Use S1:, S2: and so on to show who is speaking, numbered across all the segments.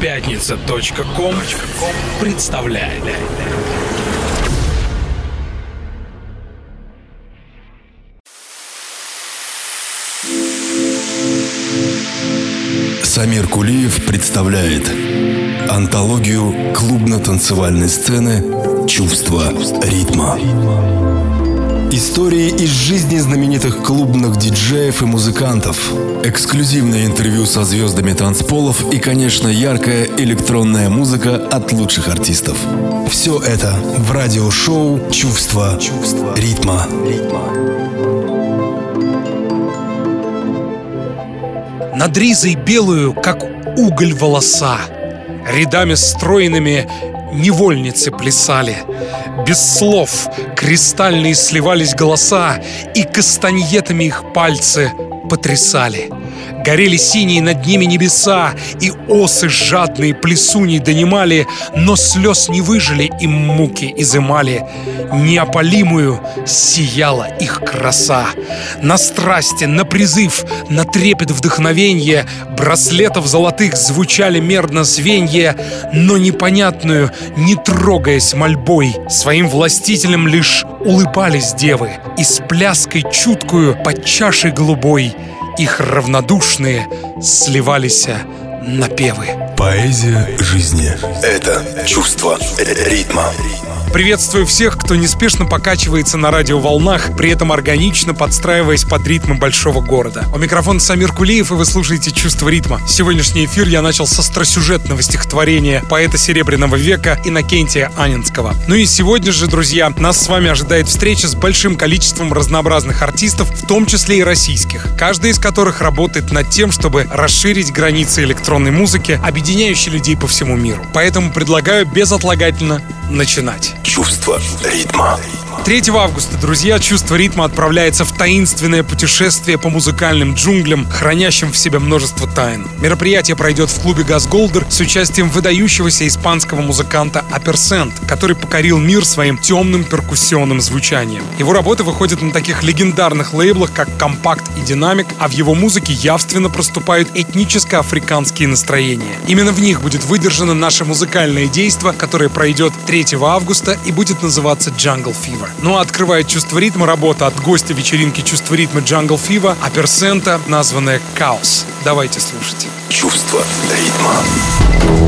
S1: Пятница.ком представляет.
S2: Самир Кулиев представляет антологию клубно-танцевальной сцены «Чувство ритма». Истории из жизни знаменитых клубных диджеев и музыкантов. Эксклюзивное интервью со звездами танцполов и, конечно, яркая электронная музыка от лучших артистов. Все это в радиошоу «Чувство, ритма».
S3: Над ризой белую, как уголь волоса, Рядами стройными невольницы плясали. Без слов кристальные сливались голоса, И кастаньетами их пальцы потрясали. Горели синие над ними небеса, И осы жадные плесуней донимали, Но слез не выжили, им муки изымали. Неопалимую сияла их краса. На страсти, на призыв, на трепет вдохновенье Браслетов золотых звучали мерно звенья, Но непонятную, не трогаясь мольбой, Своим властителям лишь улыбались девы, И с пляской чуткую под чашей голубой их равнодушные сливались напевы.
S2: Поэзия жизни – это чувство ритма.
S3: Приветствую всех, кто неспешно покачивается на радиоволнах, при этом органично подстраиваясь под ритмы большого города. У микрофона Самир Кулиев, и вы слушаете «Чувство ритма». Сегодняшний эфир я начал со остросюжетного стихотворения поэта Серебряного века Иннокентия Анинского. Ну и сегодня же, друзья, нас с вами ожидает встреча с большим количеством разнообразных артистов, в том числе и российских, каждый из которых работает над тем, чтобы расширить границы электронной музыки, объединяющей людей по всему миру. Поэтому предлагаю безотлагательно начинать.
S2: Чувство ритма.
S3: 3 августа, друзья, «Чувство ритма» отправляется в таинственное путешествие по музыкальным джунглям, хранящим в себе множество тайн. Мероприятие пройдет в клубе «Газ Голдер» с участием выдающегося испанского музыканта Аперсент, который покорил мир своим темным перкуссионным звучанием. Его работы выходят на таких легендарных лейблах, как «Компакт» и «Динамик», а в его музыке явственно проступают этническо-африканские настроения. Именно в них будет выдержано наше музыкальное действо, которое пройдет 3 августа и будет называться «Jungle Fever». Ну а открывает чувство ритма работа от гостя вечеринки чувство ритма Jungle Fever, а персента, названная Chaos. Давайте слушать.
S2: Чувство ритма.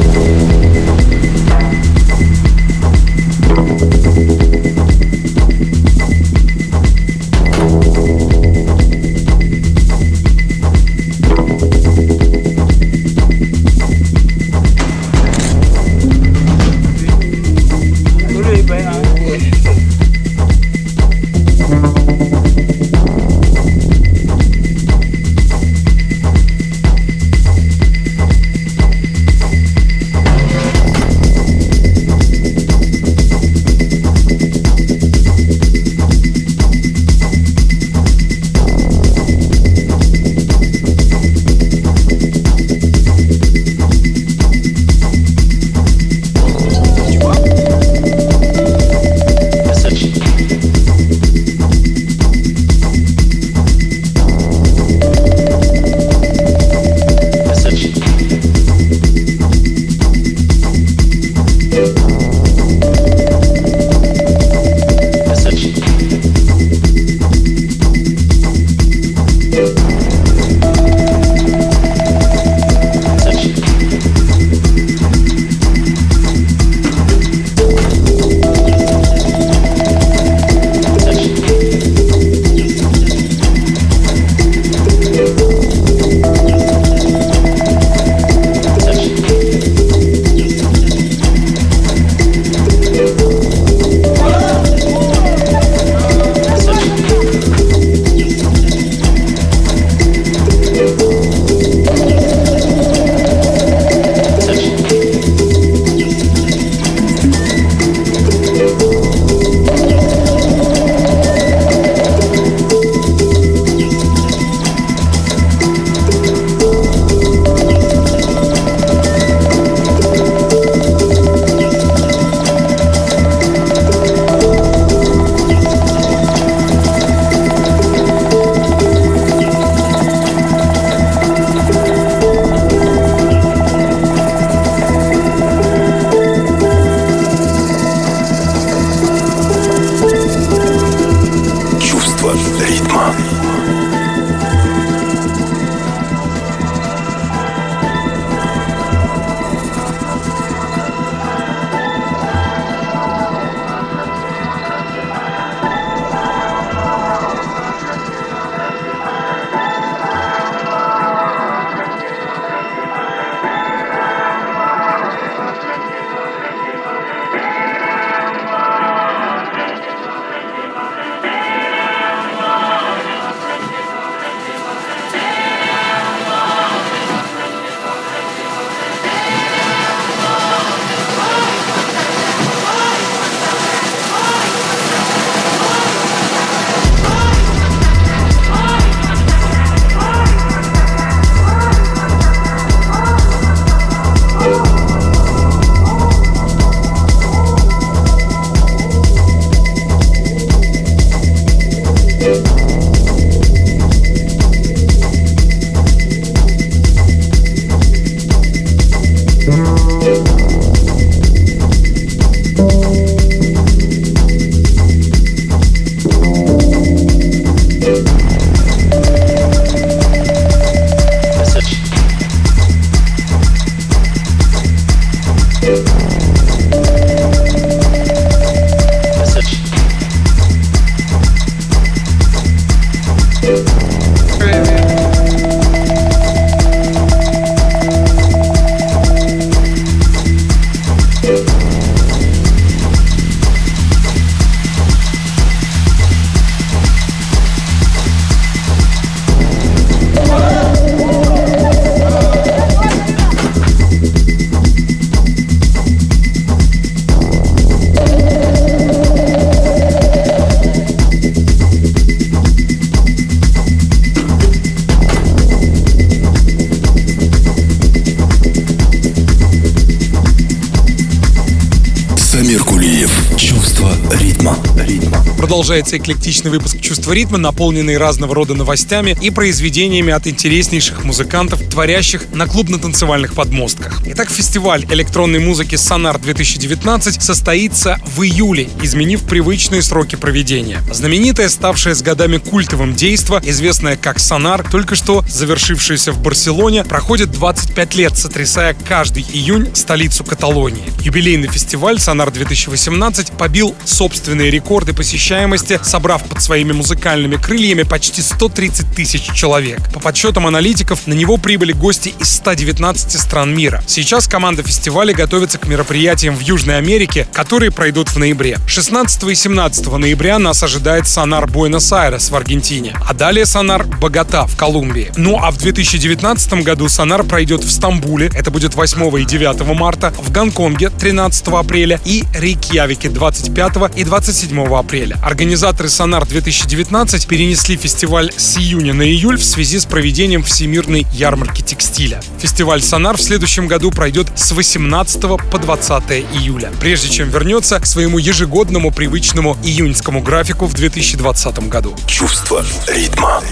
S3: Продолжается эклектичный выпуск «Чувство ритма», наполненный разного рода новостями и произведениями от интереснейших музыкантов, творящих на клубно-танцевальных подмостках. Итак, фестиваль электронной музыки «Сонар-2019» состоится в июле, изменив привычные сроки проведения. Знаменитое, ставшее с годами культовым действо, известное как «Сонар», только что завершившееся в Барселоне, проходит 25 лет, сотрясая каждый июнь столицу Каталонии. Юбилейный фестиваль «Сонар-2018» побил собственные рекорды посещаемости, собрав под своими музыкальными крыльями почти 130 тысяч человек. По подсчетам аналитиков, на него прибыли гости из 119 стран мира. Сейчас команда фестиваля готовится к мероприятиям в Южной Америке, которые пройдут в ноябре. 16 и 17 ноября нас ожидает Сонар Буэнос-Айрес в Аргентине, а далее Сонар Богата в Колумбии. Ну а в 2019 году Сонар пройдет в Стамбуле, это будет 8 и 9 марта, в Гонконге 13 апреля и Рейкьявике 25 и 27 апреля. Организаторы Сонар 2019 перенесли фестиваль с июня на июль в связи с проведением Всемирной ярмарки текстиля. Фестиваль Сонар в следующем году пройдет с 18 по 20 июля, прежде чем вернется к своему ежегодному привычному июньскому графику в 2020 году.
S4: Чувство ритма.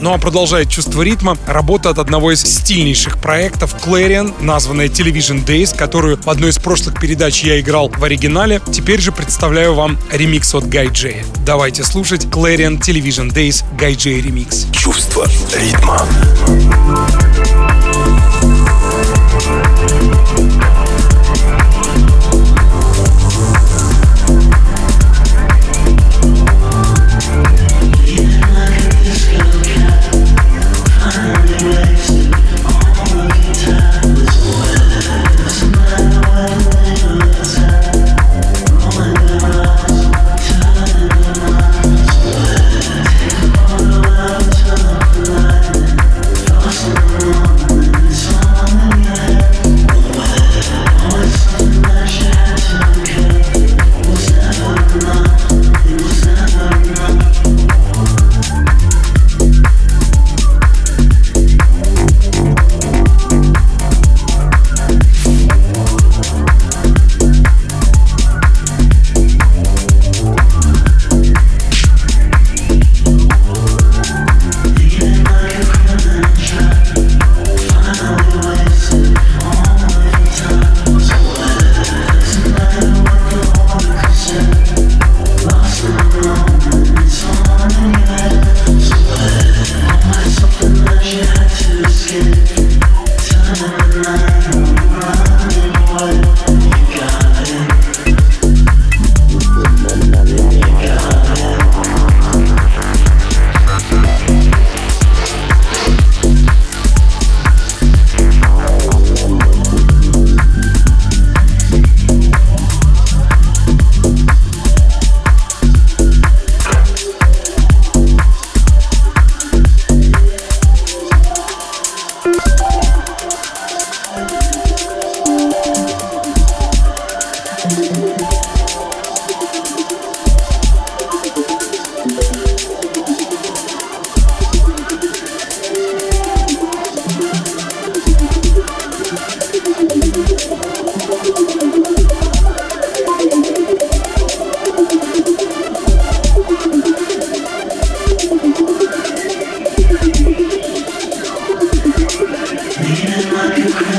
S3: Ну а продолжает чувство ритма работа от одного из стильнейших проектов Clarion, названная Television Days, которую в одной из прошлых передач я играл в оригинале. Теперь же представляю вам ремикс от Гай Джея. Давайте слушать Clarion Television Days Гай Джей ремикс.
S4: Чувство ритма.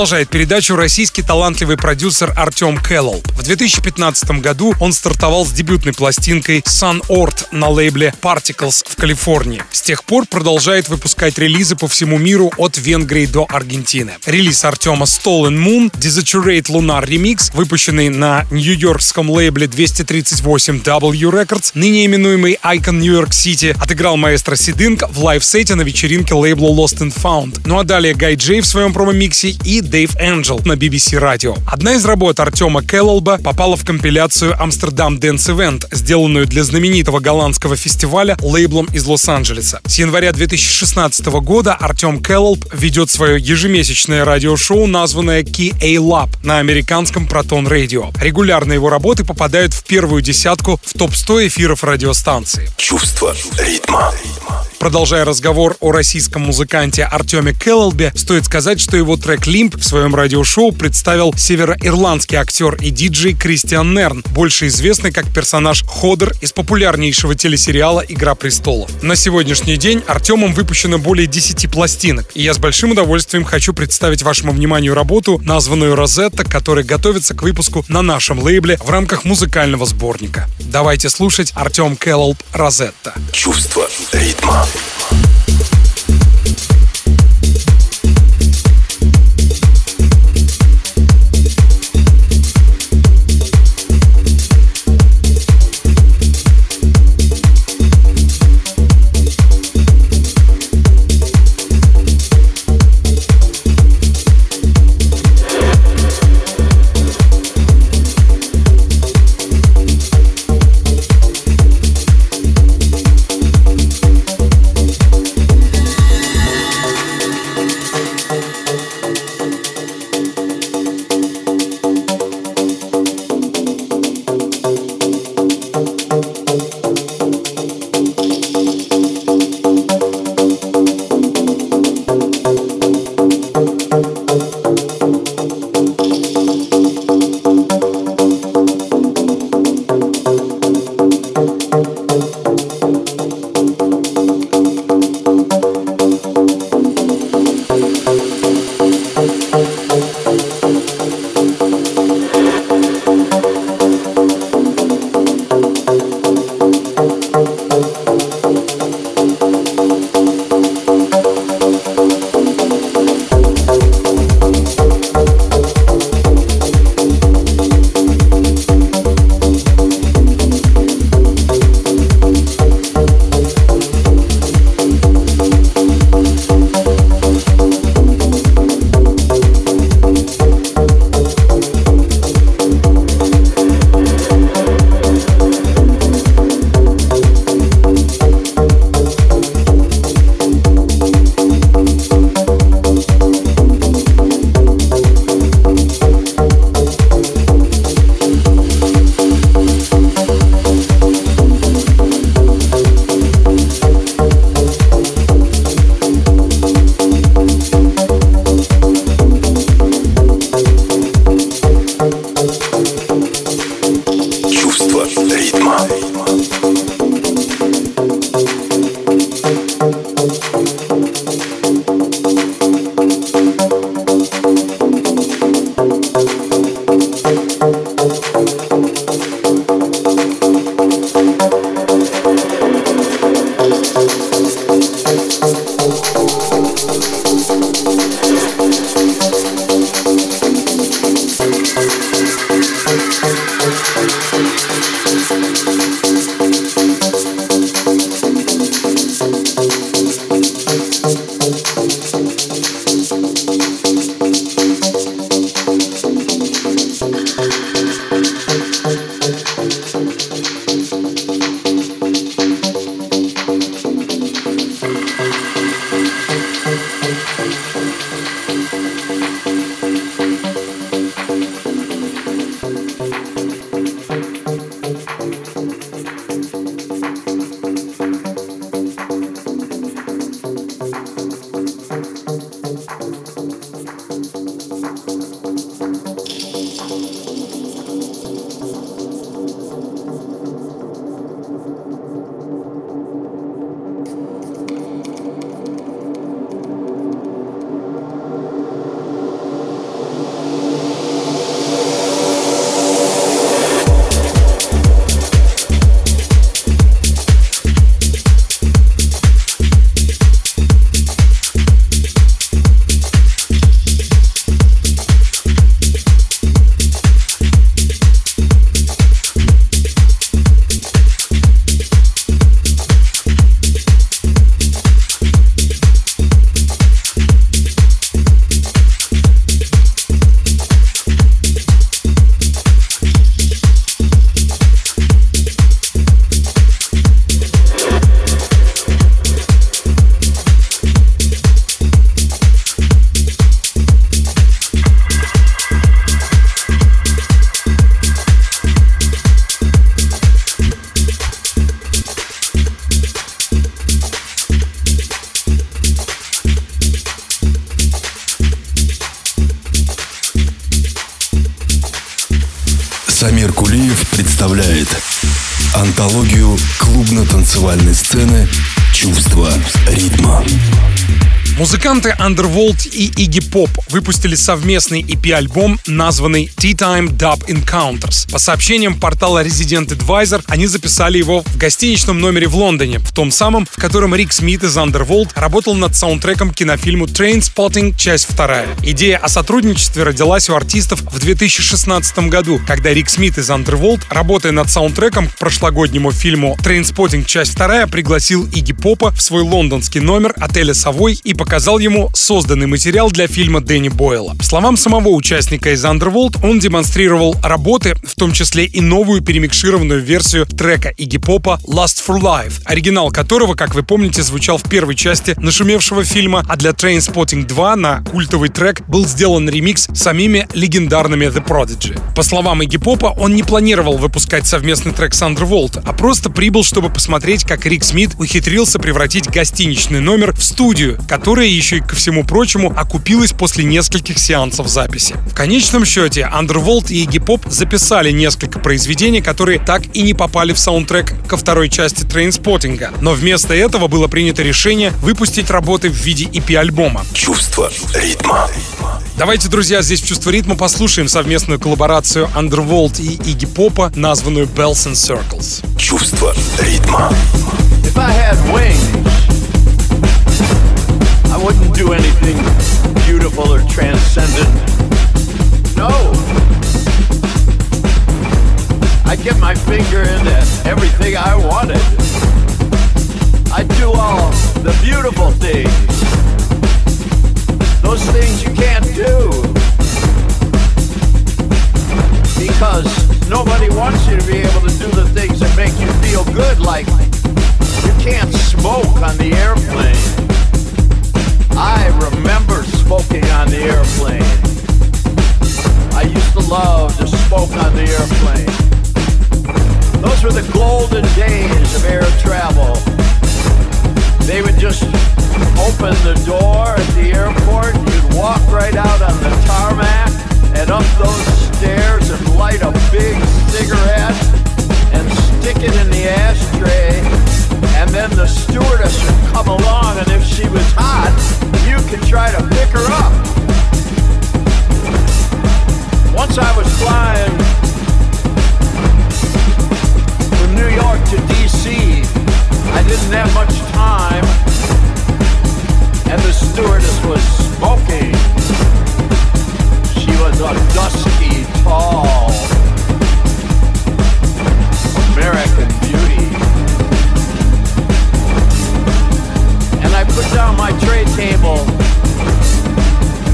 S3: Продолжает передачу российский талантливый продюсер Артем Кэллоу. В 2015 году он стартовал с дебютной пластинкой Sun Ort на лейбле Particles в Калифорнии. С тех пор продолжает выпускать релизы по всему миру от Венгрии до Аргентины. Релиз Артема Stolen Moon Desaturate Lunar Remix, выпущенный на нью-йоркском лейбле 238W Records, ныне именуемый ICONYC New York City, отыграл маэстро Cid Inc. в live-сете на вечеринке лейбла Lost and Found. Ну а далее Гай Джей в своем промо-миксе и Дэйв Энджел на BBC Radio. Одна из работ Артема Келлолба попала в компиляцию Amsterdam Dance Event, сделанную для знаменитого голландского фестиваля лейблом из Лос-Анджелеса. С января 2016 года Артем Келлолб ведет свое ежемесячное радиошоу, названное Key A Lab на американском Proton Radio. Регулярно его работы попадают в первую десятку в топ-100 эфиров радиостанции.
S2: Чувство ритма.
S3: Продолжая разговор о российском музыканте Артеме Келлбе, стоит сказать, что его трек «Лимп» в своем радиошоу представил североирландский актер и диджей Кристиан Нерн, больше известный как персонаж Ходер из популярнейшего телесериала «Игра престолов». На сегодняшний день Артемом выпущено более 10 пластинок, и я с большим удовольствием хочу представить вашему вниманию работу, названную «Розетта», которая готовится к выпуску на нашем лейбле в рамках музыкального сборника. Давайте слушать Артем Келлб «Розетта».
S2: Чувство ритма. Самир представляет антологию клубно-танцевальной сцены «Чувство ритма».
S3: Музыканты Underworld и Iggy Pop выпустили совместный EP-альбом, названный Tea Time Dub Encounters. По сообщениям портала Resident Advisor, они записали его в гостиничном номере в Лондоне, в том самом, в котором Рик Смит из Underworld работал над саундтреком к кинофильму Trainspotting, часть вторая. Идея о сотрудничестве родилась у артистов в 2016 году, когда Рик Смит из Underworld, работая над саундтреком к прошлогоднему фильму Trainspotting, часть вторая, пригласил Игги Попа в свой лондонский номер отеля «Совой» и показал ему созданный материал для фильма Дэнни Бойла. По словам самого участника из Underworld, он демонстрировал работы, в том числе и новую перемикшированную версию трека Игги Попа Lust for Life, оригинал которого, как вы помните, звучал в первой части нашумевшего фильма, а для Trainspotting 2 на культовый трек был сделан ремикс самими легендарными The Prodigy. По словам Игги Попа, он не планировал выпускать совместный трек с Underworld, а просто прибыл, чтобы посмотреть, как Рик Смит ухитрился превратить гостиничный номер в студию, который которая еще и ко всему прочему окупилась после нескольких сеансов записи. В конечном счете, Underworld и Iggy Pop записали несколько произведений, которые так и не попали в саундтрек ко второй части Trainspotting а. Но вместо этого было принято решение выпустить работы в виде EP-альбома.
S2: Чувство ритма.
S3: Давайте, друзья, здесь в «Чувство ритма» послушаем совместную коллаборацию Underworld и Игги Попа, названную Bells and Circles.
S2: Чувство ритма.
S5: If I had wings, I wouldn't do anything beautiful or transcendent. No. I'd get my finger into everything I wanted. I'd do all the beautiful things. Those things you can't do. Because nobody wants you to be able to do the things that make you feel good, like you can't smoke on the airplane. I remember smoking on the airplane. I used to love to smoke on the airplane. Those were the golden days of air travel. They would just open the door at the airport, you'd walk right out on the tarmac and up those stairs and light a big cigarette and stick it in the ashtray and then the stewardess would come along and if she was hot you could try to pick her up. Once I was flying from New York to DC I didn't have much time and the stewardess was smoking. She was a dusky tall American beauty put down my tray table,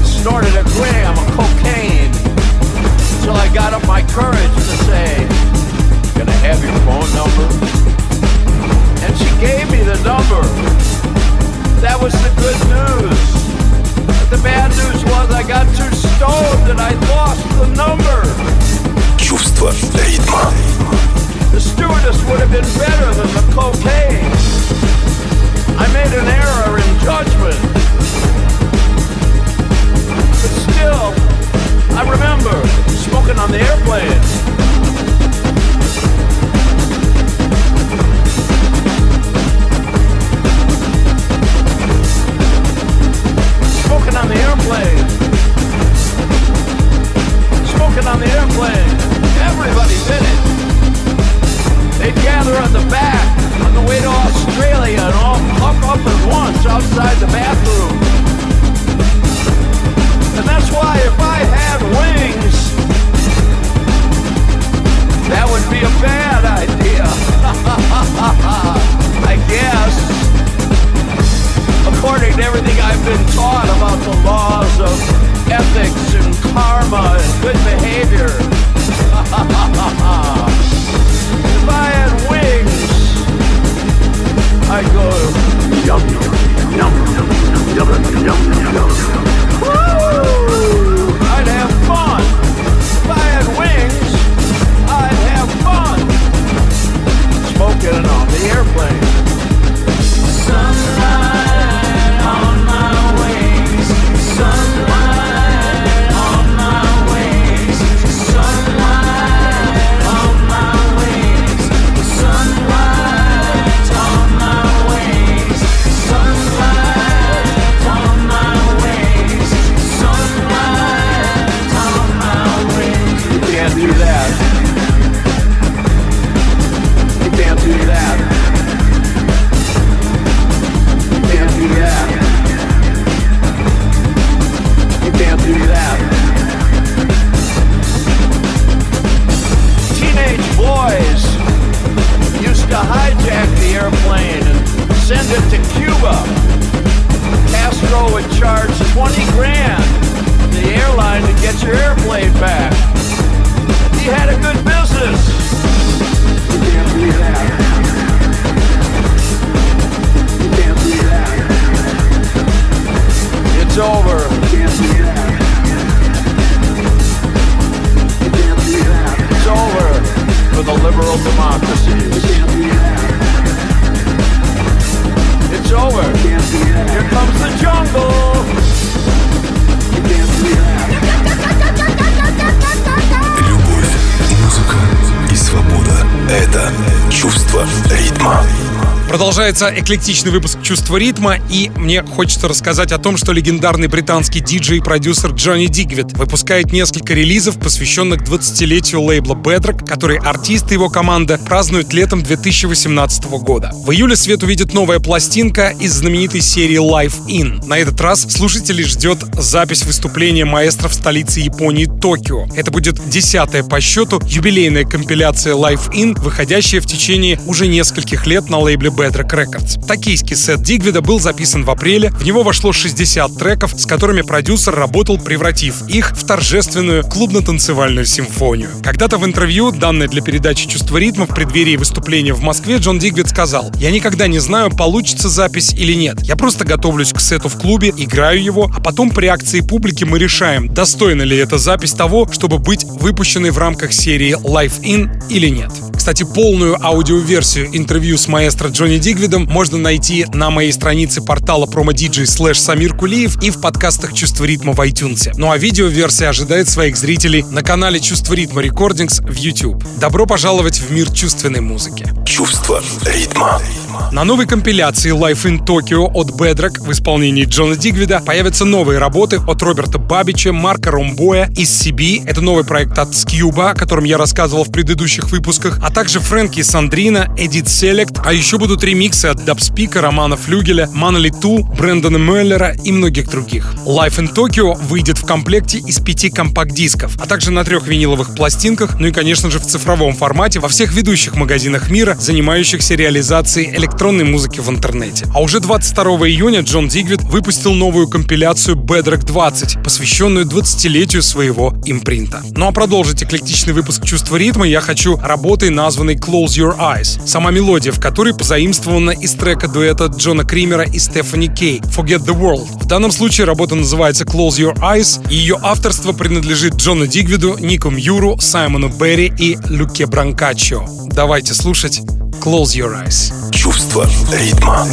S5: snorted a gram of cocaine, until I got up my courage to say, Can I have your phone number? And she gave me the number. That was the good news. But the bad news was I got too stoned and I lost the number.
S2: Чувство ритма.
S5: The stewardess would have been better than the cocaine. I made an error in judgment. But still, I remember smoking on the airplane.
S3: Продолжается эклектичный выпуск «Чувство ритма», и мне хочется рассказать о том, что легендарный британский диджей и продюсер Джонни Дигвид выпускает несколько релизов, посвященных 20-летию лейбла Bedrock, который артист и его команда празднуют летом 2018 года. В июле свет увидит новая пластинка из знаменитой серии Life In. На этот раз слушателей ждет запись выступления маэстро в столице Японии Токио. Это будет десятая по счету юбилейная компиляция Life In, выходящая в течение уже нескольких лет на лейбле Bedrock Records. Токийский сет Дигвида был записан в апреле, в него вошло 60 треков, с которыми продюсер работал, превратив их в торжественную клубно-танцевальную симфонию. Когда-то в интервью, данное для передачи «Чувство ритма» в преддверии выступления в Москве, Джон Дигвид сказал «Я никогда не знаю, получится запись или нет. Я просто готовлюсь к сету в клубе, играю его, а потом по реакции публики мы решаем, достойна ли эта запись того, чтобы быть выпущенной в рамках серии Live In или нет». Кстати, полную аудиоверсию интервью с маэстро Джонни Дигвидом можно найти на моей странице портала PromoDJ slash Самир Кулиев и в подкастах «Чувство ритма» в iTunes. Ну а видеоверсия ожидает своих зрителей на канале «Чувство ритма Recordings» в YouTube. Добро пожаловать в мир чувственной музыки.
S2: Чувство ритма.
S3: На новой компиляции Life in Tokyo от Bedrock в исполнении Джона Дигвида появятся новые работы от Роберта Бабича, Марка Ромбоя из CB. Это новый проект от Скьюба, о котором я рассказывал в предыдущих выпусках, а также Фрэнки Сандрина, Эдит Селект, а еще будут ремиксы от Дабспика, Романа Флюгеля, Манали Ту, Брэндона Меллера и многих других. Life in Tokyo выйдет в комплекте из пяти компакт-дисков, а также на трех виниловых пластинках, ну и, конечно же, в цифровом формате во всех ведущих магазинах мира, занимающихся реализацией электронной музыки в интернете. А уже 22 июня Джон Дигвид выпустил новую компиляцию Bedrock 20, посвященную 20-летию своего импринта. Ну а продолжить эклектичный выпуск «Чувства ритма» я хочу работой, названной Close Your Eyes, сама мелодия в которой позаимствована из трека дуэта Джона Кримера и Стефани Кей «Forget the World». В данном случае работа называется Close Your Eyes, и ее авторство принадлежит Джону Дигвиду, Нику Мьюру, Саймону Берри и Люке Бранкаччо. Давайте слушать Close Your Eyes.
S2: Чувство ритма.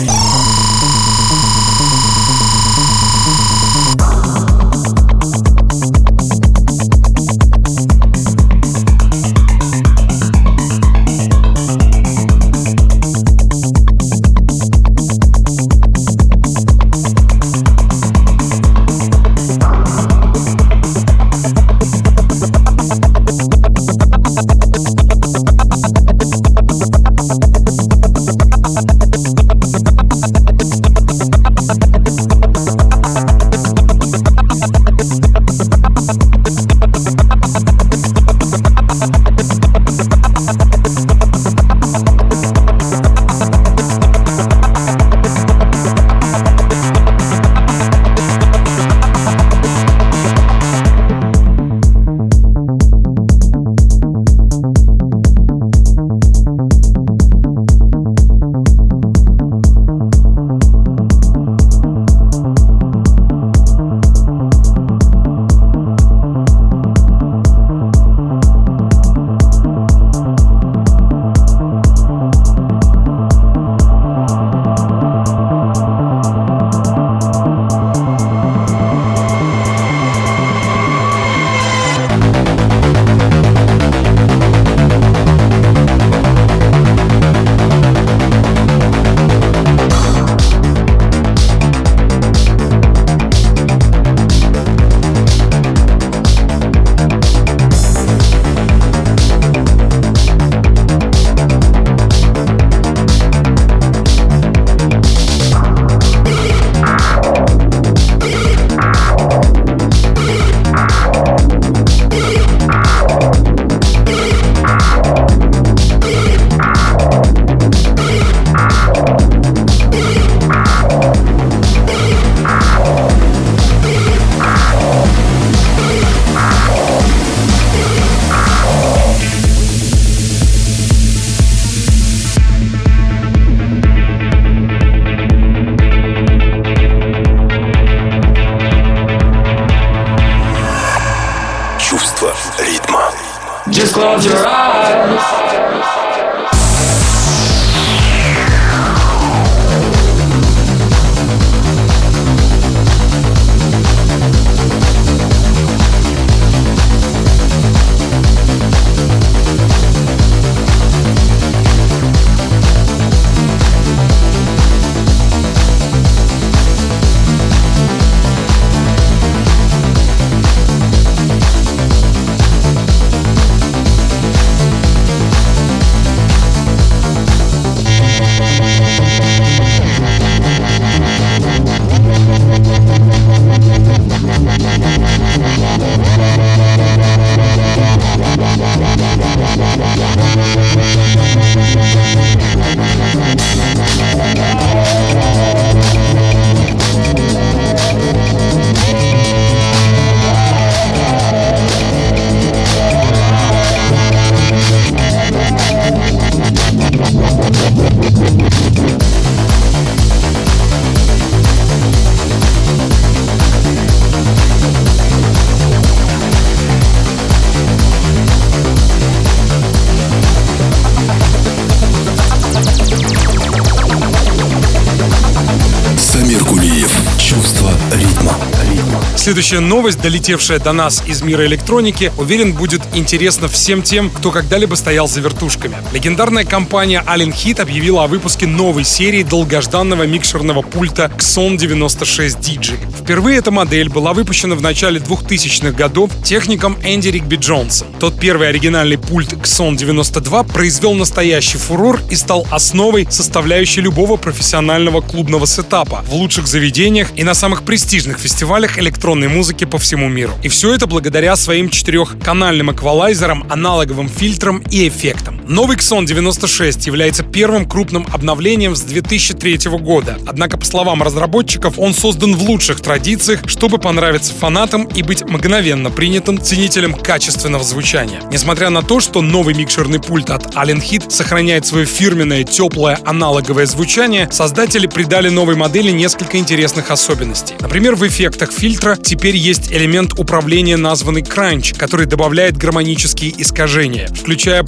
S3: Следующая новость, долетевшая до нас из мира электроники, уверен, будет интересна всем тем, кто когда-либо стоял за вертушками. Легендарная компания Allen Heat объявила о выпуске новой серии долгожданного микшерного пульта Xon 96 DJ. Впервые эта модель была выпущена в начале 2000-х годов техником Энди Ригби Джонсом. Тот первый оригинальный пульт Xon 92 произвел настоящий фурор и стал основой, составляющей любого профессионального клубного сетапа в лучших заведениях и на самых престижных фестивалях электронной музыки по всему миру. И все это благодаря своим четырехканальным эквалайзерам, аналоговым фильтрам и эффектам. Новый Xon 96 является первым крупным обновлением с 2003 года. Однако, по словам разработчиков, он создан в лучших традициях, чтобы понравиться фанатам и быть мгновенно принятым ценителем качественного звучания. Несмотря на то, что новый микшерный пульт от Allen Heat сохраняет свое фирменное теплое аналоговое звучание, создатели придали новой модели несколько интересных особенностей. Например, в эффектах фильтра теперь есть элемент управления, названный Crunch, который добавляет гармонические искажения, включая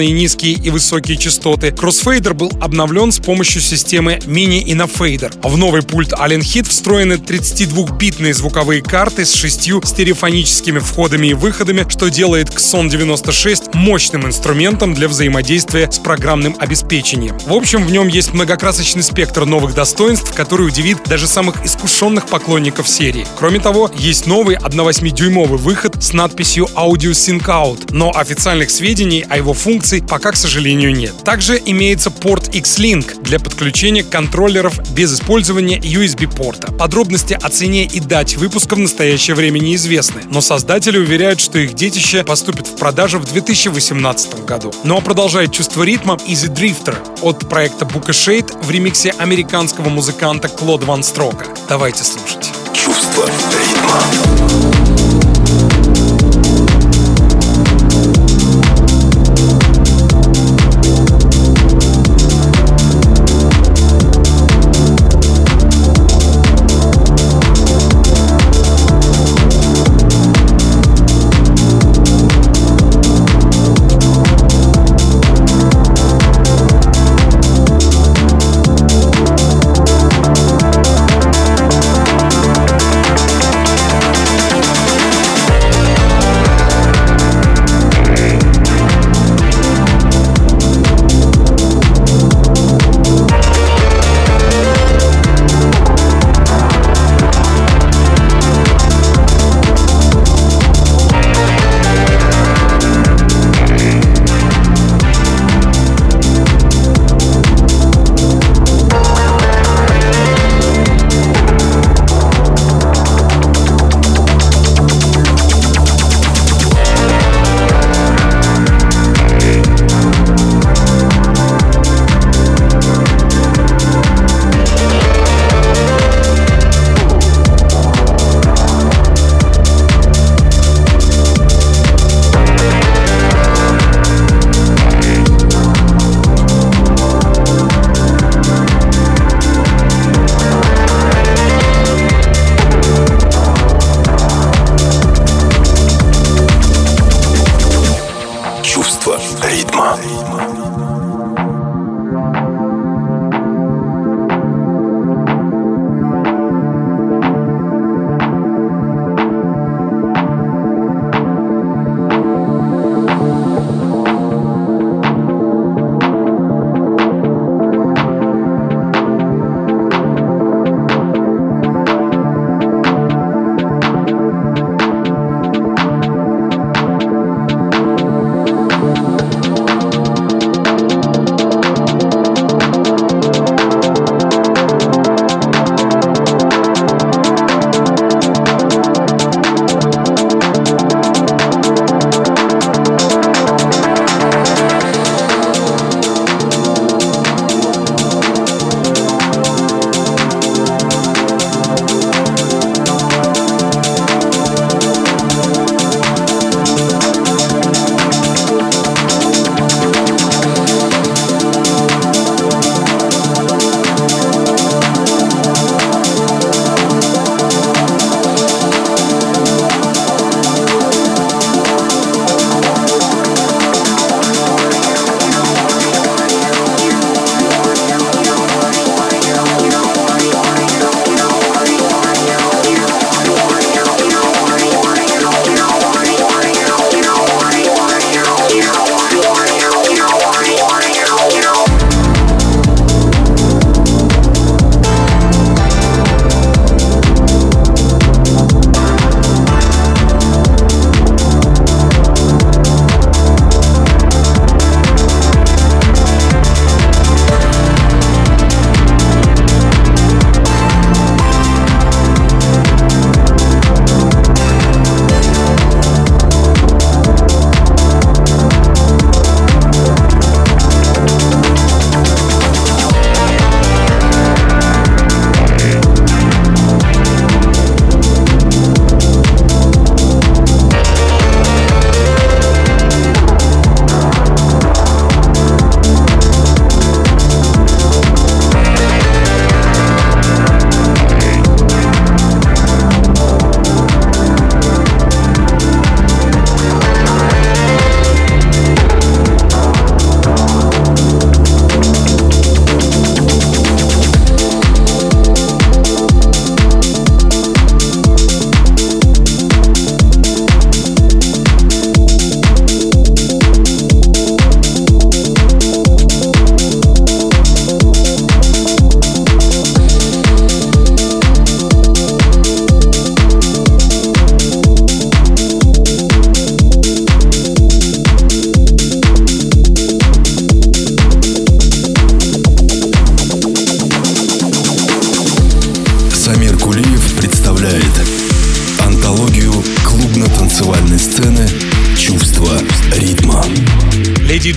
S3: полноразмерные низкие и высокие частоты. Кроссфейдер был обновлен с помощью системы Mini Inafader. А в новый пульт Allen Hit встроены 32-битные звуковые карты с шестью стереофоническими входами и выходами, что делает Xon 96 мощным инструментом для взаимодействия с программным обеспечением. В общем, в нем есть многокрасочный спектр новых достоинств, который удивит даже самых искушенных поклонников серии. Кроме того, есть новый 1,8-дюймовый выход с надписью Audio Sync Out, но официальных сведений о его функции пока, к сожалению, нет. Также имеется порт X-Link для подключения контроллеров без использования USB-порта. Подробности о цене и дате выпуска в настоящее время неизвестны, но создатели уверяют, что их детище поступит в продажу в 2018 году. Ну а продолжает чувство ритма Easy Drifter от проекта Buka Shade в ремиксе американского музыканта Клод Ван Строка. Давайте слушать.
S2: Чувство ритма.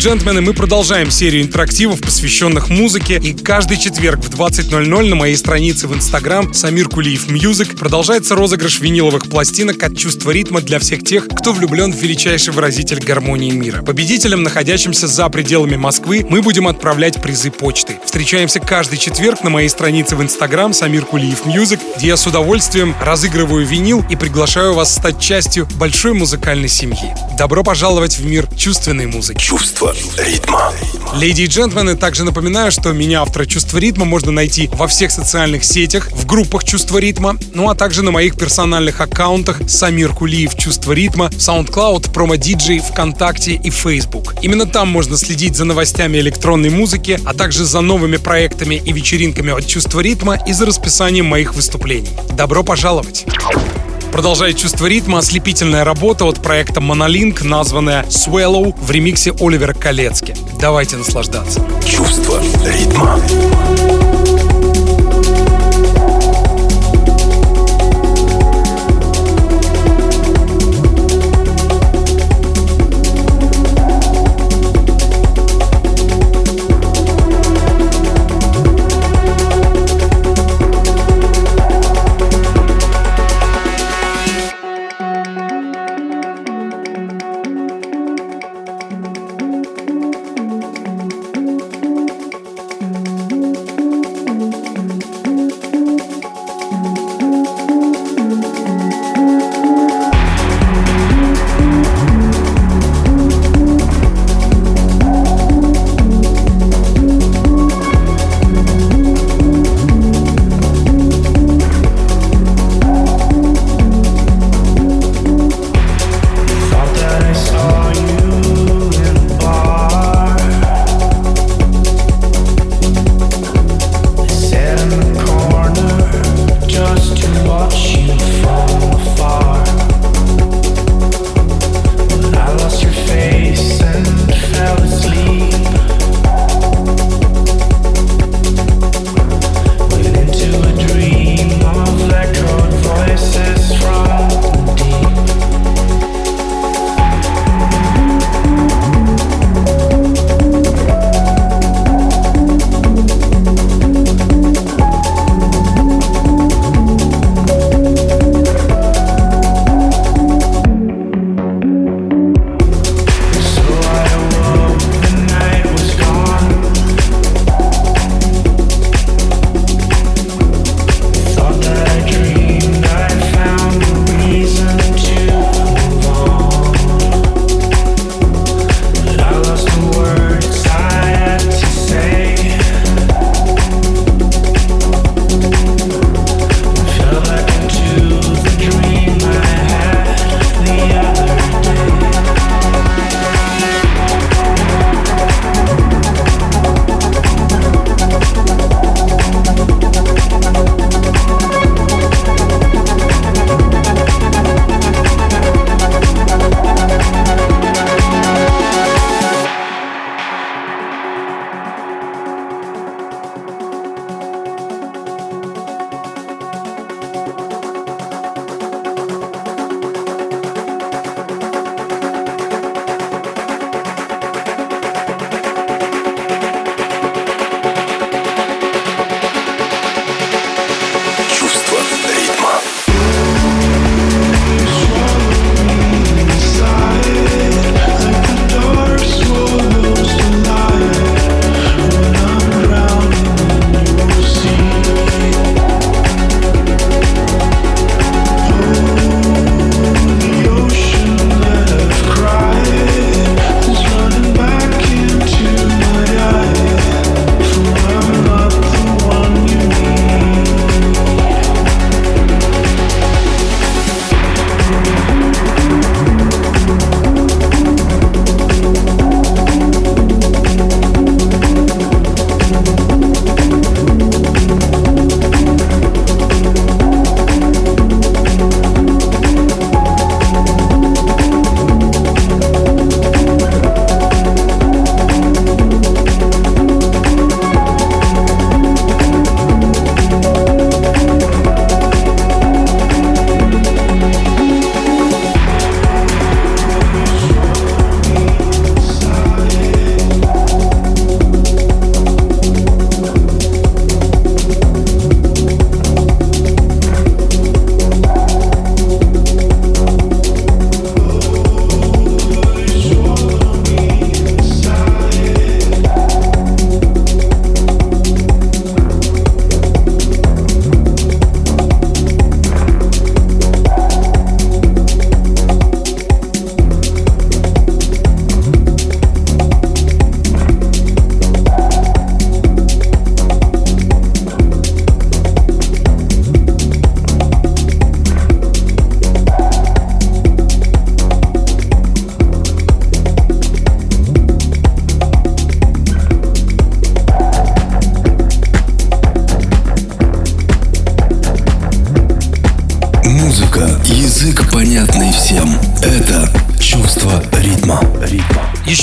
S3: Джентльмены, мы продолжаем серию интерактивов, посвященных музыке. И каждый четверг в 20.00 на моей странице в Инстаграм Самир Кулиев Music продолжается розыгрыш виниловых пластинок от чувства ритма для всех тех, кто влюблен в величайший выразитель гармонии мира. Победителям, находящимся за пределами Москвы, мы будем отправлять призы почтой. Встречаемся каждый четверг на моей странице в Инстаграм Самир Кулиев Music, где я с удовольствием разыгрываю винил и приглашаю вас стать частью большой музыкальной семьи. Добро пожаловать в мир чувственной музыки.
S2: Чувство ритма.
S3: Леди и джентльмены, также напоминаю, что меня, автора «Чувства ритма», можно найти во всех социальных сетях, в группах «Чувство ритма», ну а также на моих персональных аккаунтах Самир Кулиев «Чувство ритма», SoundCloud, промо-диджей, ВКонтакте и Facebook. Именно там можно следить за новостями электронной музыки, а также за новыми проектами и вечеринками от «Чувства ритма» и за расписанием моих выступлений. Добро пожаловать! Продолжает чувство ритма ослепительная работа от проекта Monolink, названная Swallow в ремиксе Оливера Колецки. Давайте наслаждаться.
S2: Чувство ритма.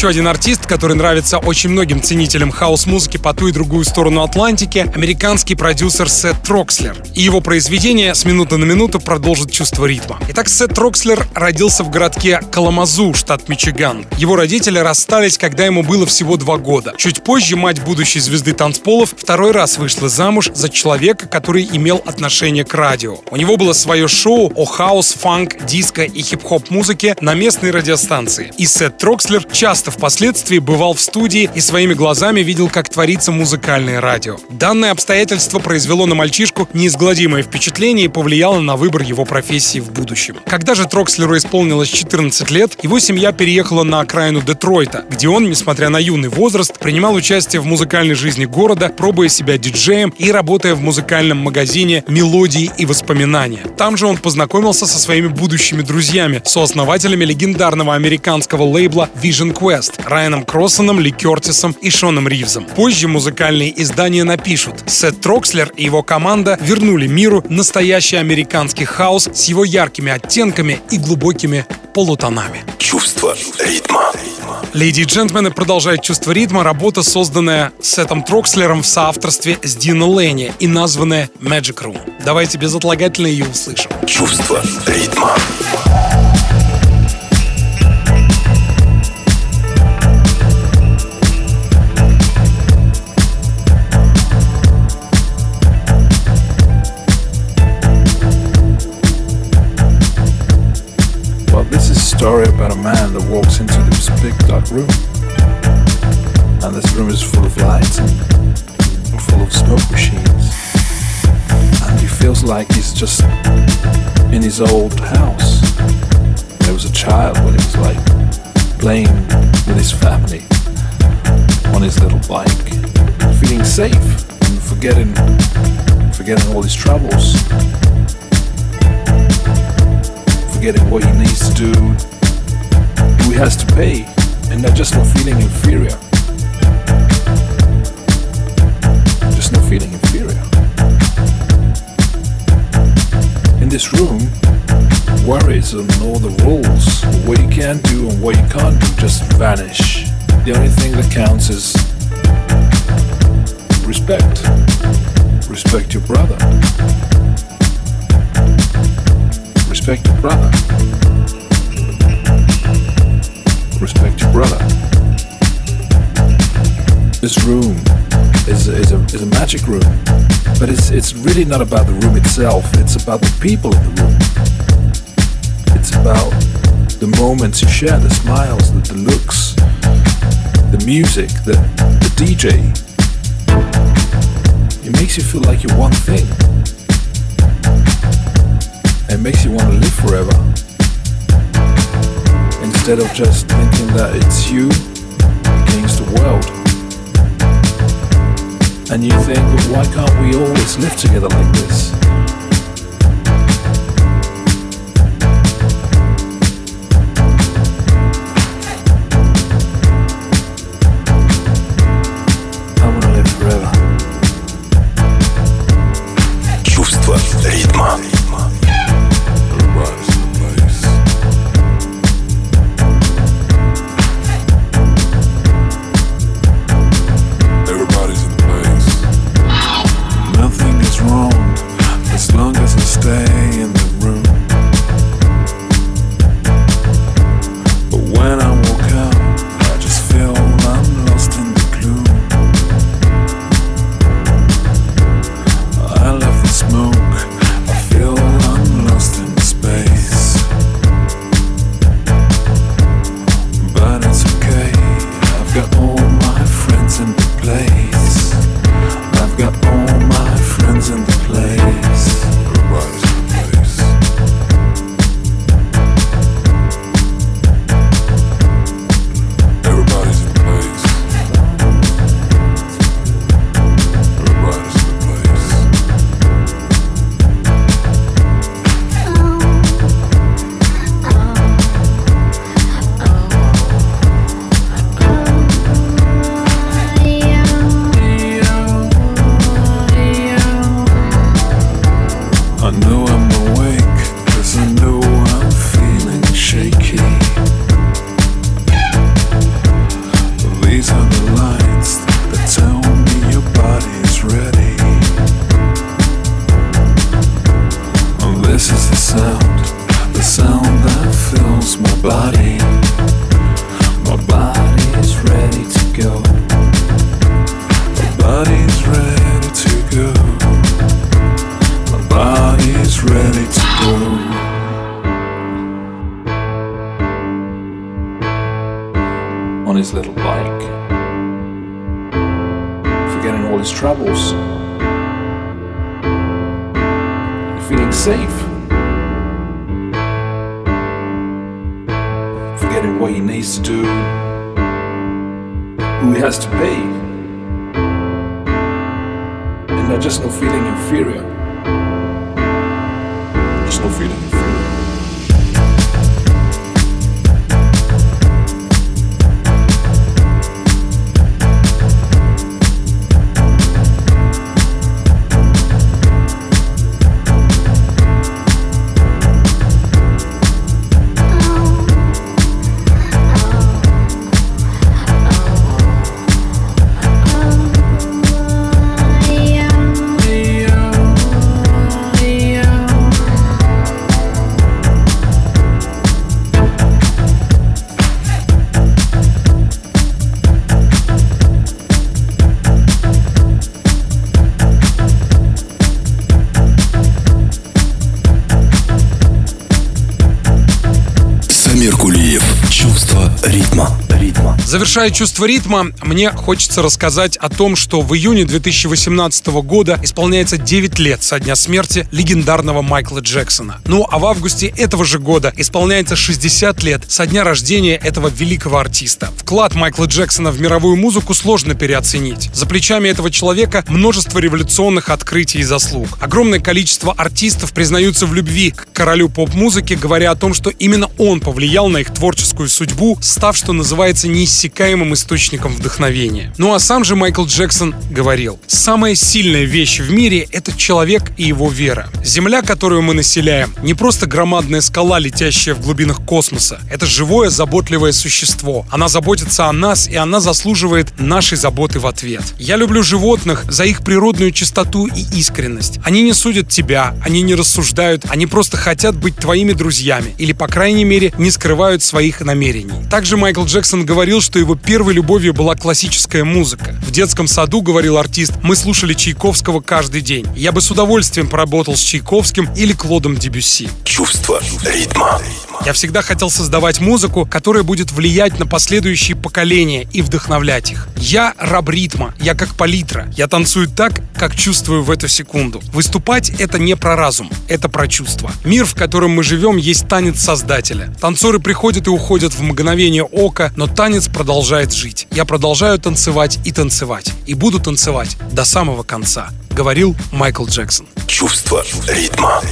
S3: Еще один артист, который нравится очень многим ценителям хаус-музыки по ту и другую сторону Атлантики, американский продюсер Сет Трокслер. И его произведение с минуты на минуту продолжит чувство ритма. Итак, Сет Трокслер родился в городке Каламазу, штат Мичиган. Его родители расстались, когда ему было всего два года. Чуть позже мать будущей звезды танцполов второй раз вышла замуж за человека, который имел отношение к радио. У него было свое шоу о хаус, фанк, диско и хип-хоп музыке на местной радиостанции. И Сет Трокслер часто впоследствии бывал в студии и своими глазами видел, как творится музыкальное радио. Данное обстоятельство произвело на мальчишку неизгладимое впечатление и повлияло на выбор его профессии в будущем. Когда же Трокслеру исполнилось 14 лет, его семья переехала на окраину Детройта, где он, несмотря на юный возраст, принимал участие в музыкальной жизни города, пробуя себя диджеем и работая в музыкальном магазине «Мелодии и воспоминания». Там же он познакомился со своими будущими друзьями, сооснователями легендарного американского лейбла Vision Quest, Райаном Кроссоном, Ли Кертисом и Шоном Ривзом. Позже музыкальные издания напишут, Сет Трокслер и его команда вернули миру настоящий американский хаос с его яркими оттенками и глубокими полутонами.
S2: Чувство ритма.
S3: Леди и джентльмены продолжает чувство ритма, работа, созданная Сетом Трокслером в соавторстве с Дино Ленни и названная Magic Room. Давайте безотлагательно ее услышим.
S2: Чувство ритма.
S6: Story about a man that walks into this big dark room. And this room is full of lights and full of smoke machines. And he feels like he's just in his old house. There was a child when he was like playing with his family on his little bike, feeling safe and forgetting forgetting all his troubles forgetting what he needs to do, he has to pay, and not just not feeling inferior. Just not feeling inferior. In this room, worries and all the rules, what you can do and what you can't do, just vanish. The only thing that counts is respect. Respect your brother. Respect your brother. Respect your brother. This room is, is, a, is a magic room, but it's, it's really not about the room itself, it's about the people in the room. It's about the moments you share, the smiles, the, the looks, the music, the, the DJ. It makes you feel like you're one thing. It makes you want to live forever. Instead of just thinking that it's you against the world. And you think, why can't we always live together like this?
S3: Завершая чувство ритма, мне хочется рассказать о том, что в июне 2018 года исполняется 9 лет со дня смерти легендарного Майкла Джексона. Ну а в августе этого же года исполняется 60 лет со дня рождения этого великого артиста. Вклад Майкла Джексона в мировую музыку сложно переоценить. За плечами этого человека множество революционных открытий и заслуг. Огромное количество артистов признаются в любви к королю поп-музыки, говоря о том, что именно он повлиял на их творческую судьбу, став, что называется, неиссякаемым источником вдохновения. Ну а сам же Майкл Джексон говорил, самая сильная вещь в мире — это человек и его вера. Земля, которую мы населяем, не просто громадная скала, летящая в глубинах космоса. Это живое, заботливое существо. Она заботится о нас, и она заслуживает нашей заботы в ответ. Я люблю животных за их природную чистоту и искренность. Они не судят тебя, они не рассуждают, они просто хотят быть твоими друзьями, или, по крайней мере, не скрывают своих намерений. Также Майкл Джексон говорил, что его первой любовью была классическая музыка. В детском саду, говорил артист, мы слушали Чайковского каждый день. Я бы с удовольствием поработал с Чайковским или Клодом Дебюсси.
S2: Чувство ритма.
S3: Я всегда хотел создавать музыку, которая будет влиять на последующие поколения и вдохновлять их. Я раб ритма, я как палитра. Я танцую так, как чувствую в эту секунду. Выступать — это не про разум, это про чувство. Мир, в котором мы живем, есть танец Создателя. Танцоры приходят и уходят в мгновение ока, но танец продолжает жить. Я продолжаю танцевать и танцевать. И буду танцевать до самого конца, говорил Майкл Джексон.
S2: Чувство ритма.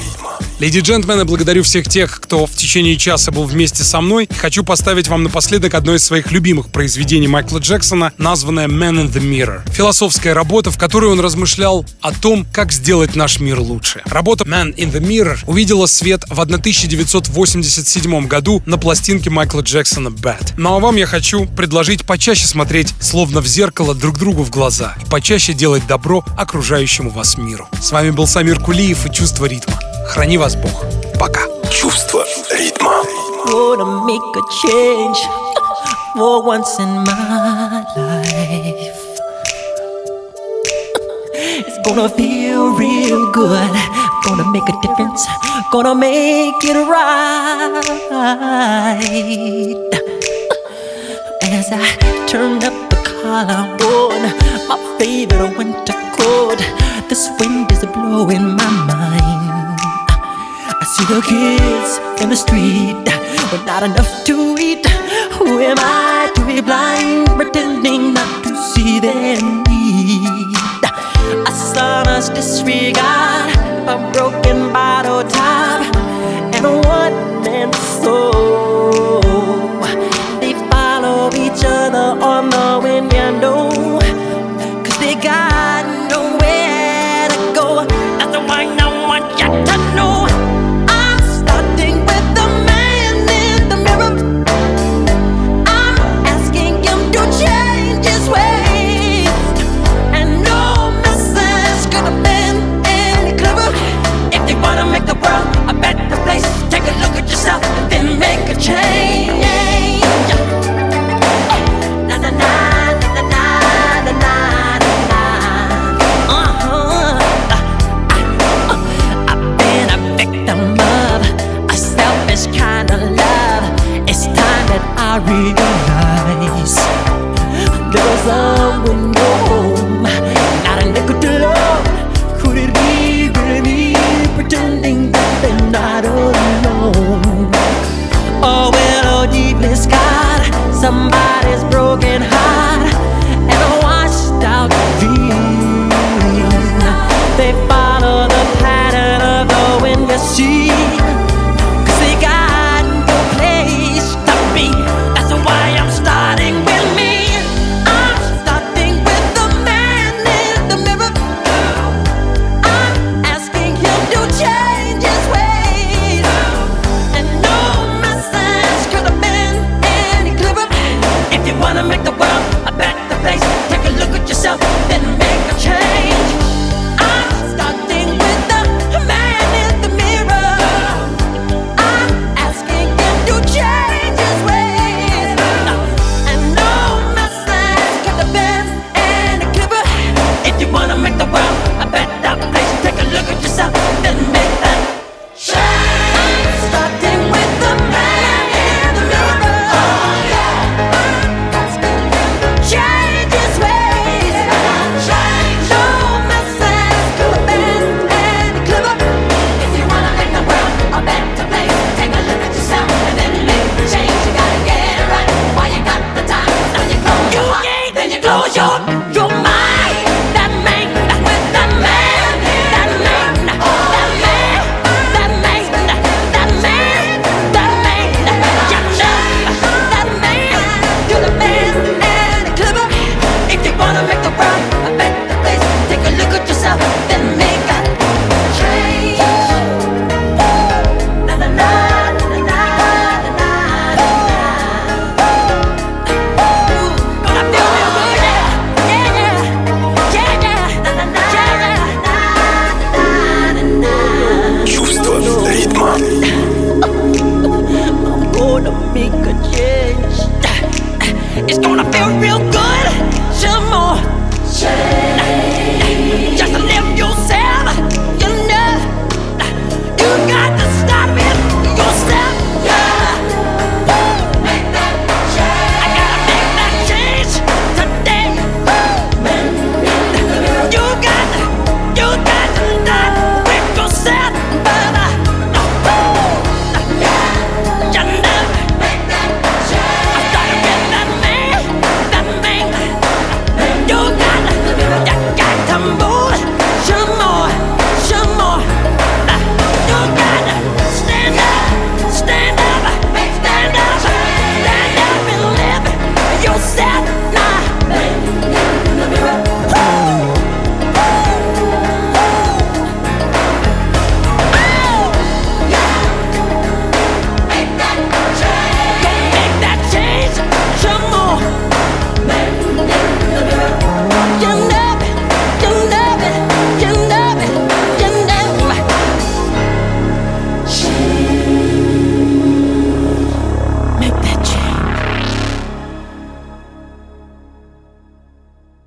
S3: Леди и джентльмены, благодарю всех тех, кто в течение часа был вместе со мной. Хочу поставить вам напоследок одно из своих любимых произведений Майкла Джексона, названное Man in the Mirror. Философская работа, в которой он размышлял о том, как сделать наш мир лучше. Работа Man in the Mirror увидела свет в 1987 году на пластинке Майкла Джексона Bad. Ну а вам я хочу предложить почаще смотреть словно в зеркало друг другу в глаза и почаще делать добро окружающему вас миру. С вами был Самир Кулиев и Чувство ритма. Храни вас Бог. Пока.
S2: Чувство ритма.
S4: Gonna make a change for once in my life. It's gonna feel real good. Gonna make a difference. Gonna make it right. As I turn up the collar on my favorite winter coat, this wind is blowing my mind. See the kids in the street with not enough to eat. Who am I to be blind, pretending not to see their need? A son's disregard, a broken bottle top, and a one man soul.